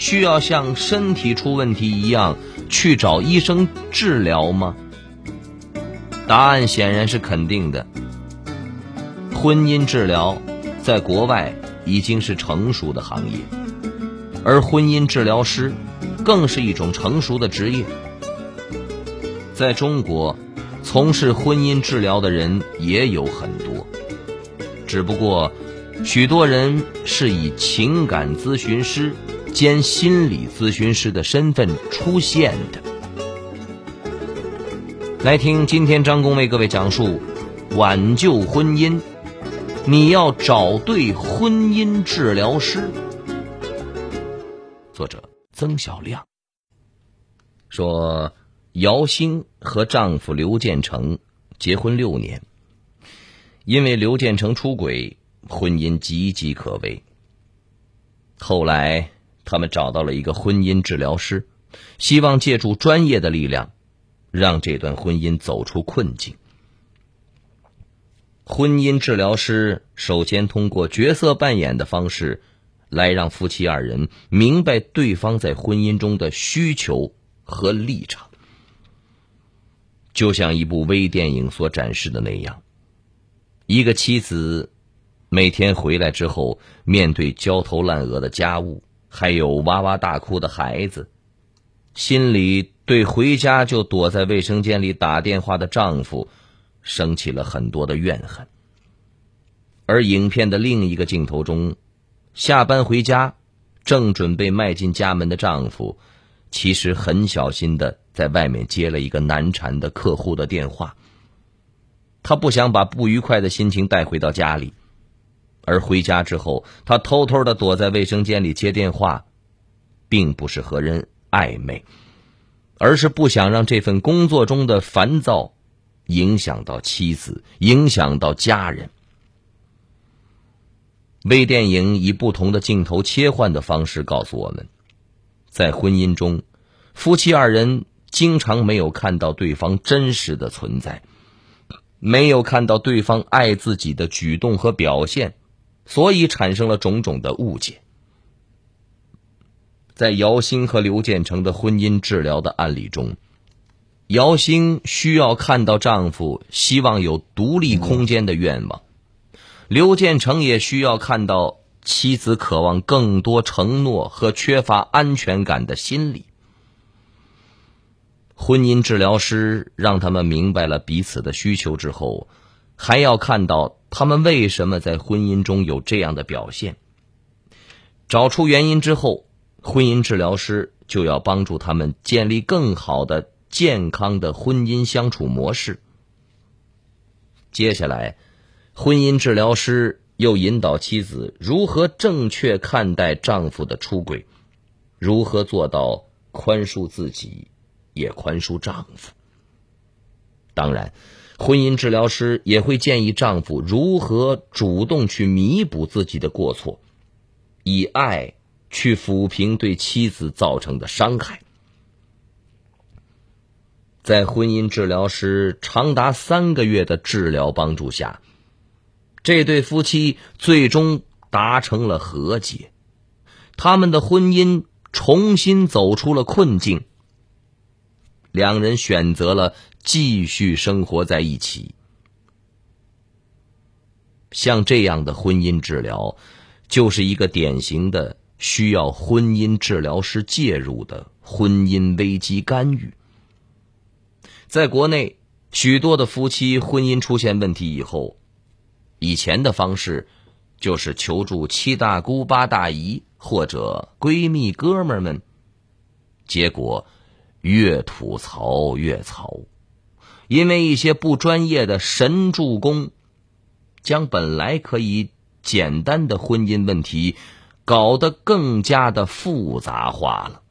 需要像身体出问题一样去找医生治疗吗？答案显然是肯定的。婚姻治疗在国外已经是成熟的行业，而婚姻治疗师更是一种成熟的职业。在中国，从事婚姻治疗的人也有很多，只不过。许多人是以情感咨询师兼心理咨询师的身份出现的。来听今天张工为各位讲述挽救婚姻，你要找对婚姻治疗师。作者曾小亮说：“姚星和丈夫刘建成结婚六年，因为刘建成出轨。”婚姻岌岌可危。后来，他们找到了一个婚姻治疗师，希望借助专业的力量，让这段婚姻走出困境。婚姻治疗师首先通过角色扮演的方式，来让夫妻二人明白对方在婚姻中的需求和立场，就像一部微电影所展示的那样，一个妻子。每天回来之后，面对焦头烂额的家务，还有哇哇大哭的孩子，心里对回家就躲在卫生间里打电话的丈夫，升起了很多的怨恨。而影片的另一个镜头中，下班回家，正准备迈进家门的丈夫，其实很小心的在外面接了一个难缠的客户的电话。他不想把不愉快的心情带回到家里。而回家之后，他偷偷的躲在卫生间里接电话，并不是和人暧昧，而是不想让这份工作中的烦躁影响到妻子，影响到家人。微电影以不同的镜头切换的方式告诉我们，在婚姻中，夫妻二人经常没有看到对方真实的存在，没有看到对方爱自己的举动和表现。所以产生了种种的误解。在姚兴和刘建成的婚姻治疗的案例中，姚兴需要看到丈夫希望有独立空间的愿望，刘建成也需要看到妻子渴望更多承诺和缺乏安全感的心理。婚姻治疗师让他们明白了彼此的需求之后，还要看到。他们为什么在婚姻中有这样的表现？找出原因之后，婚姻治疗师就要帮助他们建立更好的、健康的婚姻相处模式。接下来，婚姻治疗师又引导妻子如何正确看待丈夫的出轨，如何做到宽恕自己，也宽恕丈夫。当然。婚姻治疗师也会建议丈夫如何主动去弥补自己的过错，以爱去抚平对妻子造成的伤害。在婚姻治疗师长达三个月的治疗帮助下，这对夫妻最终达成了和解，他们的婚姻重新走出了困境。两人选择了继续生活在一起。像这样的婚姻治疗，就是一个典型的需要婚姻治疗师介入的婚姻危机干预。在国内，许多的夫妻婚姻出现问题以后，以前的方式就是求助七大姑八大姨或者闺蜜哥们们，结果。越吐槽越槽，因为一些不专业的神助攻将本来可以简单的婚姻问题搞得更加的复杂化了。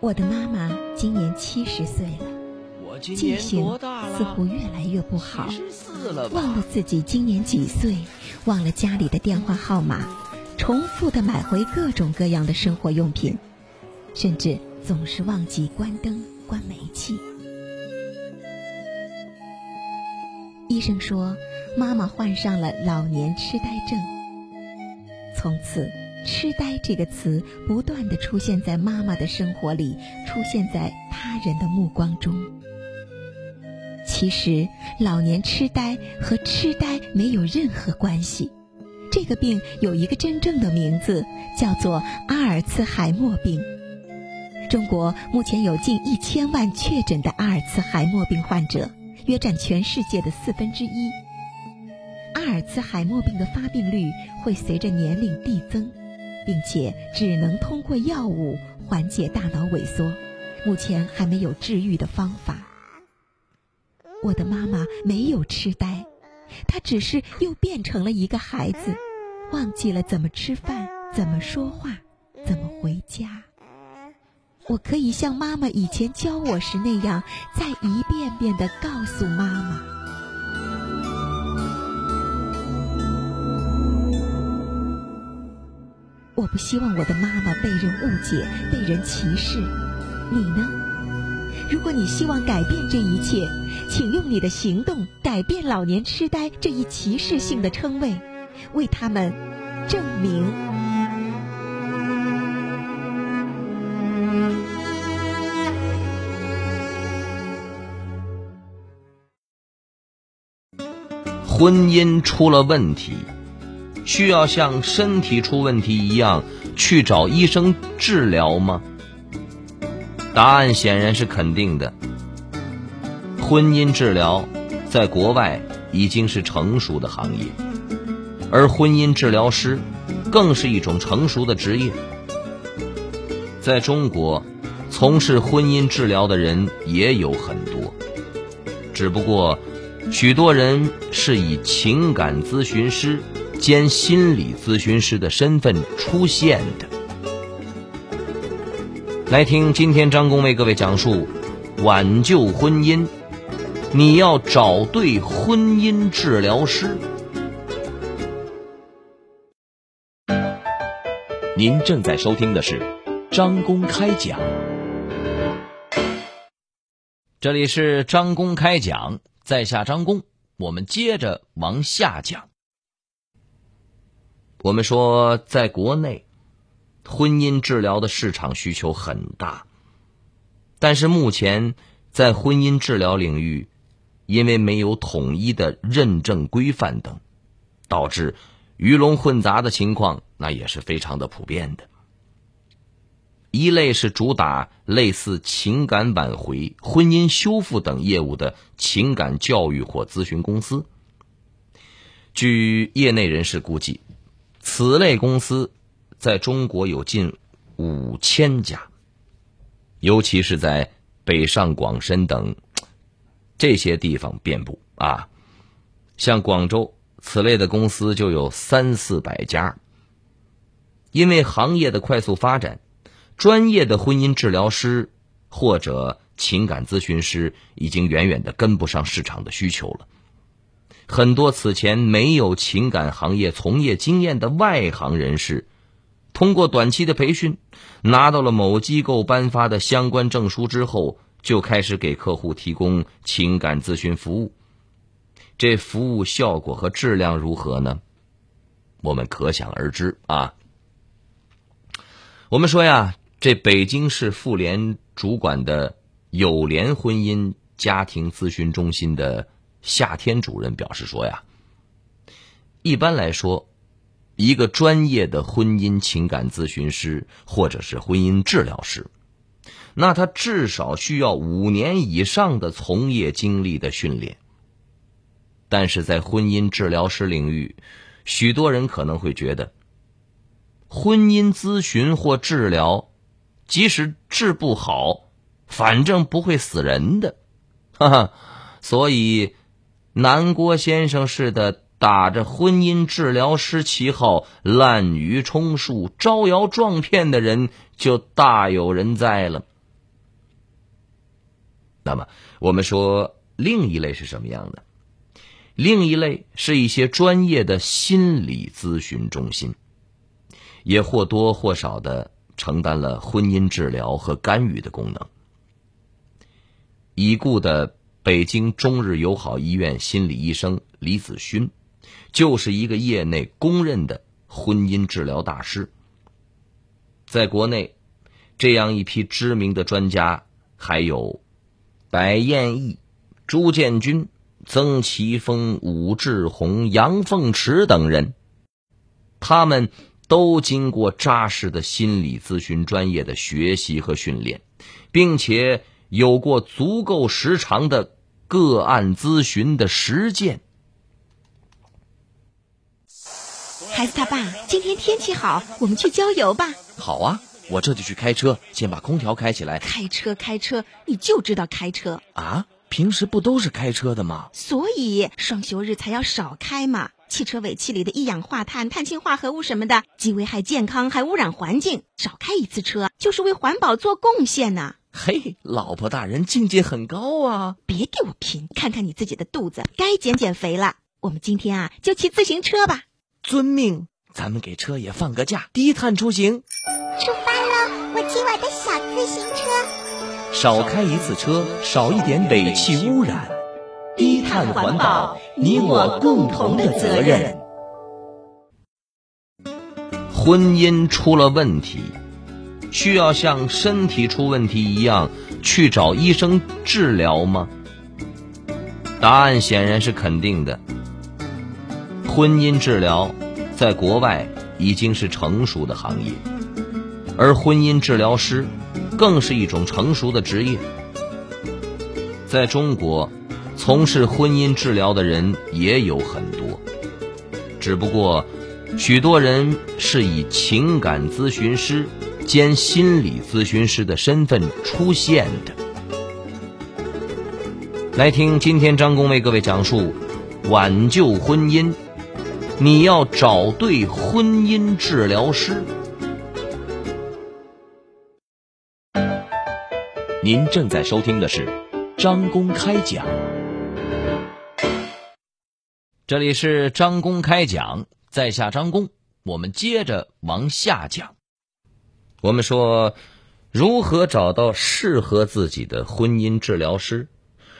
我的妈妈今年七十岁了记性似乎越来越不好忘了自己今年几岁忘了家里的电话号码重复的买回各种各样的生活用品甚至总是忘记关灯、关煤气。医生说，妈妈患上了老年痴呆症。从此，痴呆这个词不断的出现在妈妈的生活里，出现在他人的目光中。其实，老年痴呆和痴呆没有任何关系。这个病有一个真正的名字，叫做阿尔茨海默病。中国目前有近一千万确诊的阿尔茨海默病患者。约占全世界的四分之一。阿尔茨海默病的发病率会随着年龄递增，并且只能通过药物缓解大脑萎缩，目前还没有治愈的方法。我的妈妈没有痴呆，她只是又变成了一个孩子，忘记了怎么吃饭、怎么说话、怎么回家。我可以像妈妈以前教我时那样，再一遍遍的告诉妈妈。我不希望我的妈妈被人误解、被人歧视。你呢？如果你希望改变这一切，请用你的行动改变老年痴呆这一歧视性的称谓，为他们证明。婚姻出了问题，需要像身体出问题一样去找医生治疗吗？答案显然是肯定的。婚姻治疗在国外已经是成熟的行业，而婚姻治疗师更是一种成熟的职业。在中国，从事婚姻治疗的人也有很多，只不过。许多人是以情感咨询师兼心理咨询师的身份出现的。来听今天张工为各位讲述挽救婚姻，你要找对婚姻治疗师。您正在收听的是张公开讲，这里是张公开讲。在下张工，我们接着往下讲。我们说，在国内，婚姻治疗的市场需求很大，但是目前在婚姻治疗领域，因为没有统一的认证规范等，导致鱼龙混杂的情况，那也是非常的普遍的。一类是主打类似情感挽回、婚姻修复等业务的情感教育或咨询公司。据业内人士估计，此类公司在中国有近五千家，尤其是在北上广深等这些地方遍布啊。像广州，此类的公司就有三四百家。因为行业的快速发展。专业的婚姻治疗师或者情感咨询师已经远远的跟不上市场的需求了。很多此前没有情感行业从业经验的外行人士，通过短期的培训，拿到了某机构颁发的相关证书之后，就开始给客户提供情感咨询服务。这服务效果和质量如何呢？我们可想而知啊。我们说呀。这北京市妇联主管的友联婚姻家庭咨询中心的夏天主任表示说呀，一般来说，一个专业的婚姻情感咨询师或者是婚姻治疗师，那他至少需要五年以上的从业经历的训练。但是在婚姻治疗师领域，许多人可能会觉得，婚姻咨询或治疗。即使治不好，反正不会死人的，哈哈。所以，南郭先生似的打着婚姻治疗师旗号滥竽充数、招摇撞骗的人就大有人在了。那么，我们说另一类是什么样的？另一类是一些专业的心理咨询中心，也或多或少的承担了婚姻治疗和干预的功能。已故的北京中日友好医院心理医生李子勋，就是一个业内公认的婚姻治疗大师。在国内，这样一批知名的专家还有。白燕义、朱建军、曾奇峰、武志红、杨凤池等人，他们都经过扎实的心理咨询专业的学习和训练，并且有过足够时长的个案咨询的实践。孩子他爸，今天天气好，我们去郊游吧。好啊。我这就去开车，先把空调开起来。开车，开车，你就知道开车啊？平时不都是开车的吗？所以双休日才要少开嘛。汽车尾气里的一氧化碳、碳氢化合物什么的，既危害健康，还污染环境。少开一次车，就是为环保做贡献呢。嘿，老婆大人境界很高啊！别给我贫，看看你自己的肚子，该减减肥了。我们今天啊，就骑自行车吧。遵命，咱们给车也放个假，低碳出行。出发喽！我骑我的小自行车。少开一次车，少一点尾气污染，低碳环保，你我共同的责任。婚姻出了问题，需要像身体出问题一样去找医生治疗吗？答案显然是肯定的。婚姻治疗在国外已经是成熟的行业。而婚姻治疗师，更是一种成熟的职业。在中国，从事婚姻治疗的人也有很多，只不过，许多人是以情感咨询师兼心理咨询师的身份出现的。来听今天张工为各位讲述挽救婚姻，你要找对婚姻治疗师。您正在收听的是张公开讲，这里是张公开讲，在下张公，我们接着往下讲。我们说，如何找到适合自己的婚姻治疗师？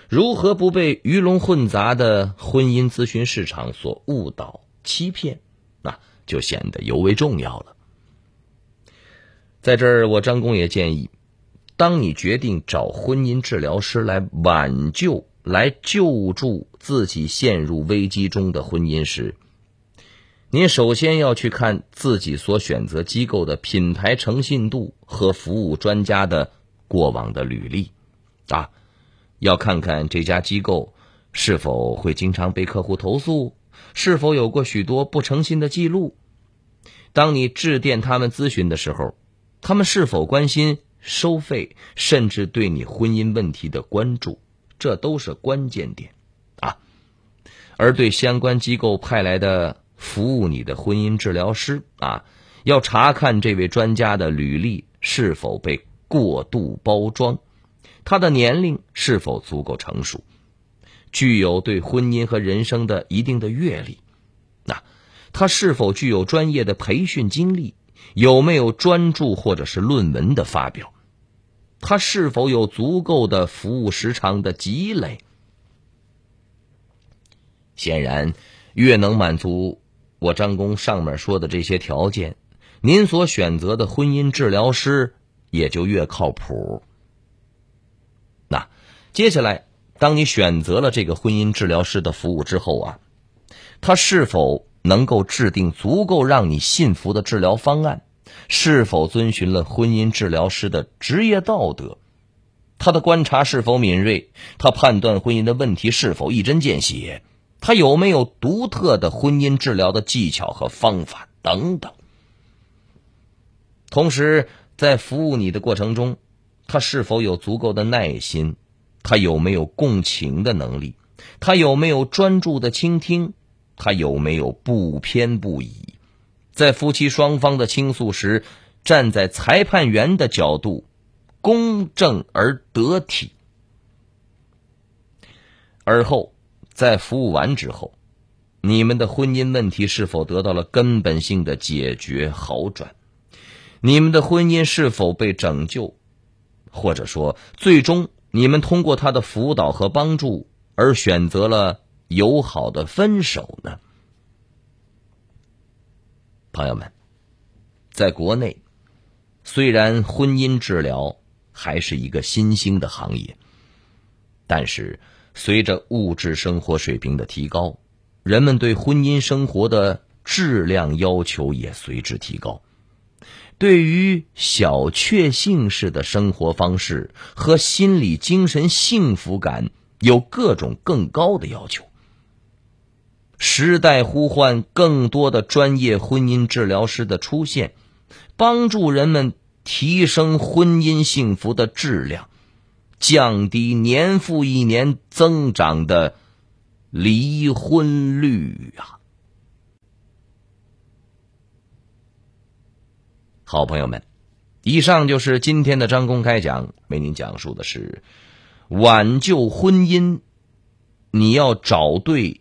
如何不被鱼龙混杂的婚姻咨询市场所误导、欺骗？那就显得尤为重要了。在这儿，我张公也建议。当你决定找婚姻治疗师来挽救、来救助自己陷入危机中的婚姻时，您首先要去看自己所选择机构的品牌诚信度和服务专家的过往的履历，啊，要看看这家机构是否会经常被客户投诉，是否有过许多不诚信的记录。当你致电他们咨询的时候，他们是否关心？收费，甚至对你婚姻问题的关注，这都是关键点啊。而对相关机构派来的服务你的婚姻治疗师啊，要查看这位专家的履历是否被过度包装，他的年龄是否足够成熟，具有对婚姻和人生的一定的阅历，那他是否具有专业的培训经历？有没有专著或者是论文的发表？他是否有足够的服务时长的积累？显然，越能满足我张工上面说的这些条件，您所选择的婚姻治疗师也就越靠谱。那接下来，当你选择了这个婚姻治疗师的服务之后啊，他是否？能够制定足够让你信服的治疗方案，是否遵循了婚姻治疗师的职业道德？他的观察是否敏锐？他判断婚姻的问题是否一针见血？他有没有独特的婚姻治疗的技巧和方法等等？同时，在服务你的过程中，他是否有足够的耐心？他有没有共情的能力？他有没有专注的倾听？他有没有不偏不倚，在夫妻双方的倾诉时，站在裁判员的角度，公正而得体？而后在服务完之后，你们的婚姻问题是否得到了根本性的解决好转？你们的婚姻是否被拯救？或者说，最终你们通过他的辅导和帮助而选择了友好的分手呢？朋友们，在国内，虽然婚姻治疗还是一个新兴的行业，但是随着物质生活水平的提高，人们对婚姻生活的质量要求也随之提高。对于小确幸式的生活方式和心理精神幸福感，有各种更高的要求。时代呼唤更多的专业婚姻治疗师的出现，帮助人们提升婚姻幸福的质量，降低年复一年增长的离婚率啊！好朋友们，以上就是今天的张公开讲，为您讲述的是挽救婚姻，你要找对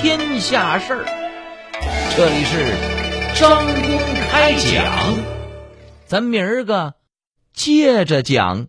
天下事儿。这里是张公开讲，咱明儿个接着讲。